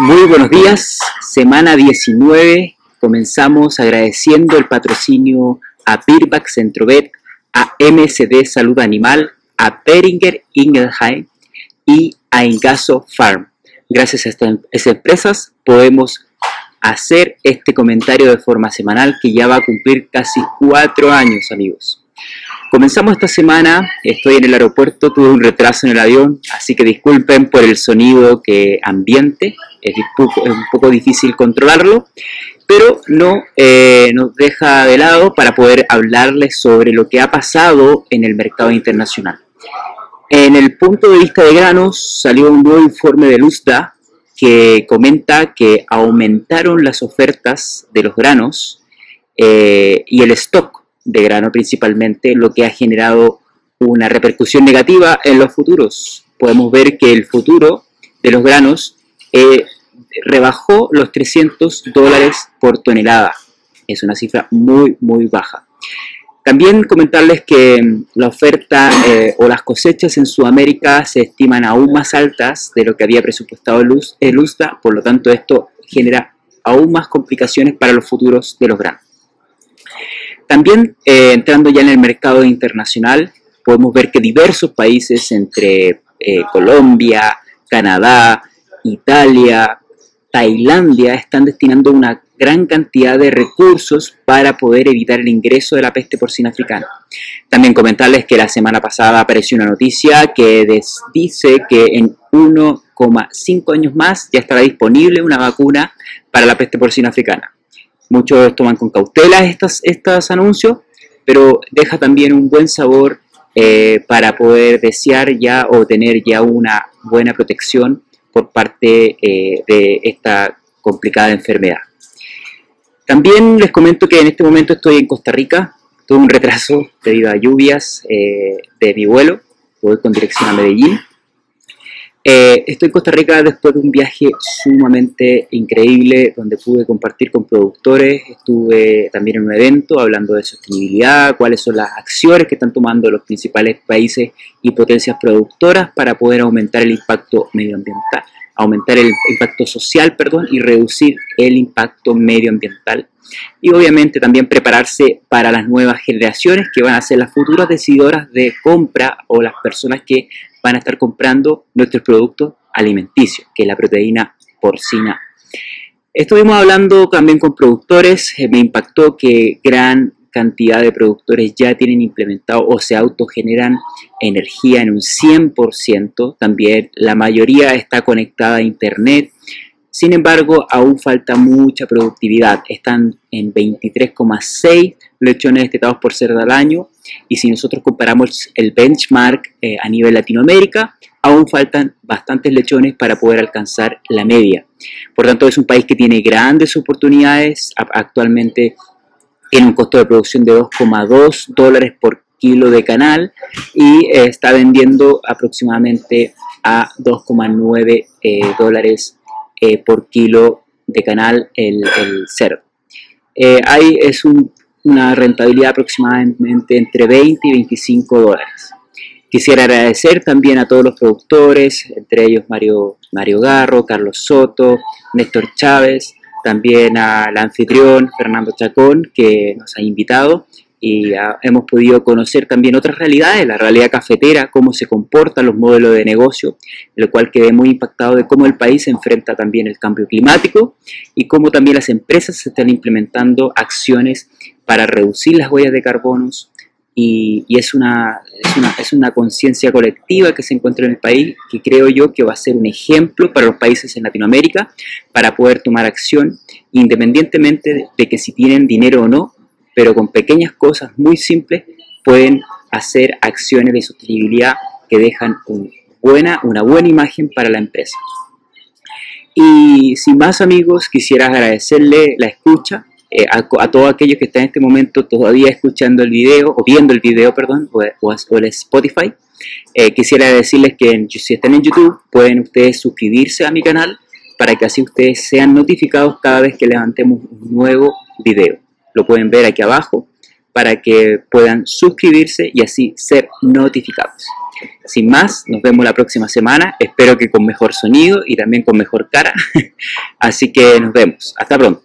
Muy buenos días, semana 19. Comenzamos agradeciendo el patrocinio a Birback Centrovet, a MSD Salud Animal, a Beringer Ingelheim y a Ingaso Farm. Gracias a estas empresas podemos hacer este comentario de forma semanal que ya va a cumplir casi cuatro años, amigos. Comenzamos esta semana, estoy en el aeropuerto, tuve un retraso en el avión, así que disculpen por el sonido que ambiente, es un poco difícil controlarlo, pero no eh, nos deja de lado para poder hablarles sobre lo que ha pasado en el mercado internacional. En el punto de vista de granos salió un nuevo informe de Luzda que comenta que aumentaron las ofertas de los granos eh, y el stock de grano principalmente, lo que ha generado una repercusión negativa en los futuros. Podemos ver que el futuro de los granos eh, rebajó los 300 dólares por tonelada. Es una cifra muy, muy baja. También comentarles que mm, la oferta eh, o las cosechas en Sudamérica se estiman aún más altas de lo que había presupuestado el USDA, por lo tanto esto genera aún más complicaciones para los futuros de los granos. También eh, entrando ya en el mercado internacional, podemos ver que diversos países entre Colombia, Canadá, Italia, Tailandia están destinando una gran cantidad de recursos para poder evitar el ingreso de la peste porcina africana. También comentarles que la semana pasada apareció una noticia que dice que en 1,5 años más ya estará disponible una vacuna para la peste porcina africana. Muchos toman con cautela estos, anuncios, pero deja también un buen sabor eh, para poder desear ya o tener ya una buena protección por parte eh, de esta complicada enfermedad. También les comento que en este momento estoy en Costa Rica, tuve un retraso debido a lluvias eh, de mi vuelo, voy con dirección a Medellín eh, estoy en Costa Rica después de un viaje sumamente increíble donde pude compartir con productores, estuve también en un evento hablando de sostenibilidad, cuáles son las acciones que están tomando los principales países y potencias productoras para poder aumentar el impacto medioambiental, aumentar el impacto social, perdón, y reducir el impacto medioambiental. Y obviamente también prepararse para las nuevas generaciones que van a ser las futuras decidoras de compra o las personas que van a estar comprando nuestros productos alimenticios, que es la proteína porcina. Estuvimos hablando también con productores, eh, me impactó que gran cantidad de productores ya tienen implementado o se autogeneran energía en un 100%, también la mayoría está conectada a internet, sin embargo aún falta mucha productividad, están en 23,6 lechones destetados por cerdo al año y si nosotros comparamos el benchmark eh, a nivel Latinoamérica, aún faltan bastantes lechones para poder alcanzar la media. Por tanto, es un país que tiene grandes oportunidades. Actualmente tiene un costo de producción de 2,2 dólares por kilo de canal y eh, está vendiendo aproximadamente a 2,9 eh, dólares por kilo de canal el, cerdo. ahí es un una rentabilidad aproximadamente entre 20 y 25 dólares. Quisiera agradecer también a todos los productores, entre ellos Mario, Mario Garro, Carlos Soto, Néstor Chávez, también al anfitrión Fernando Chacón, que nos ha invitado y hemos podido conocer también otras realidades, la realidad cafetera, cómo se comportan los modelos de negocio, lo cual quedé muy impactado de cómo el país enfrenta también el cambio climático y cómo también las empresas se están implementando acciones para reducir las huellas de carbonos y, es una, es una, conciencia colectiva que se encuentra en el país que creo yo que va a ser un ejemplo para los países en Latinoamérica para poder tomar acción independientemente de que si tienen dinero o no, pero con pequeñas cosas muy simples pueden hacer acciones de sostenibilidad que dejan una buena imagen para la empresa. Y sin más amigos, quisiera agradecerle la escucha eh, a, todos aquellos que están en este momento todavía escuchando el video, o viendo el video, perdón, o, el Spotify. Eh, quisiera decirles que si están en YouTube, pueden ustedes suscribirse a mi canal para que así ustedes sean notificados cada vez que levantemos un nuevo video. Lo pueden ver aquí abajo para que puedan suscribirse y así ser notificados. Sin más, nos vemos la próxima semana. Espero que con mejor sonido y también con mejor cara. Así que nos vemos. Hasta pronto.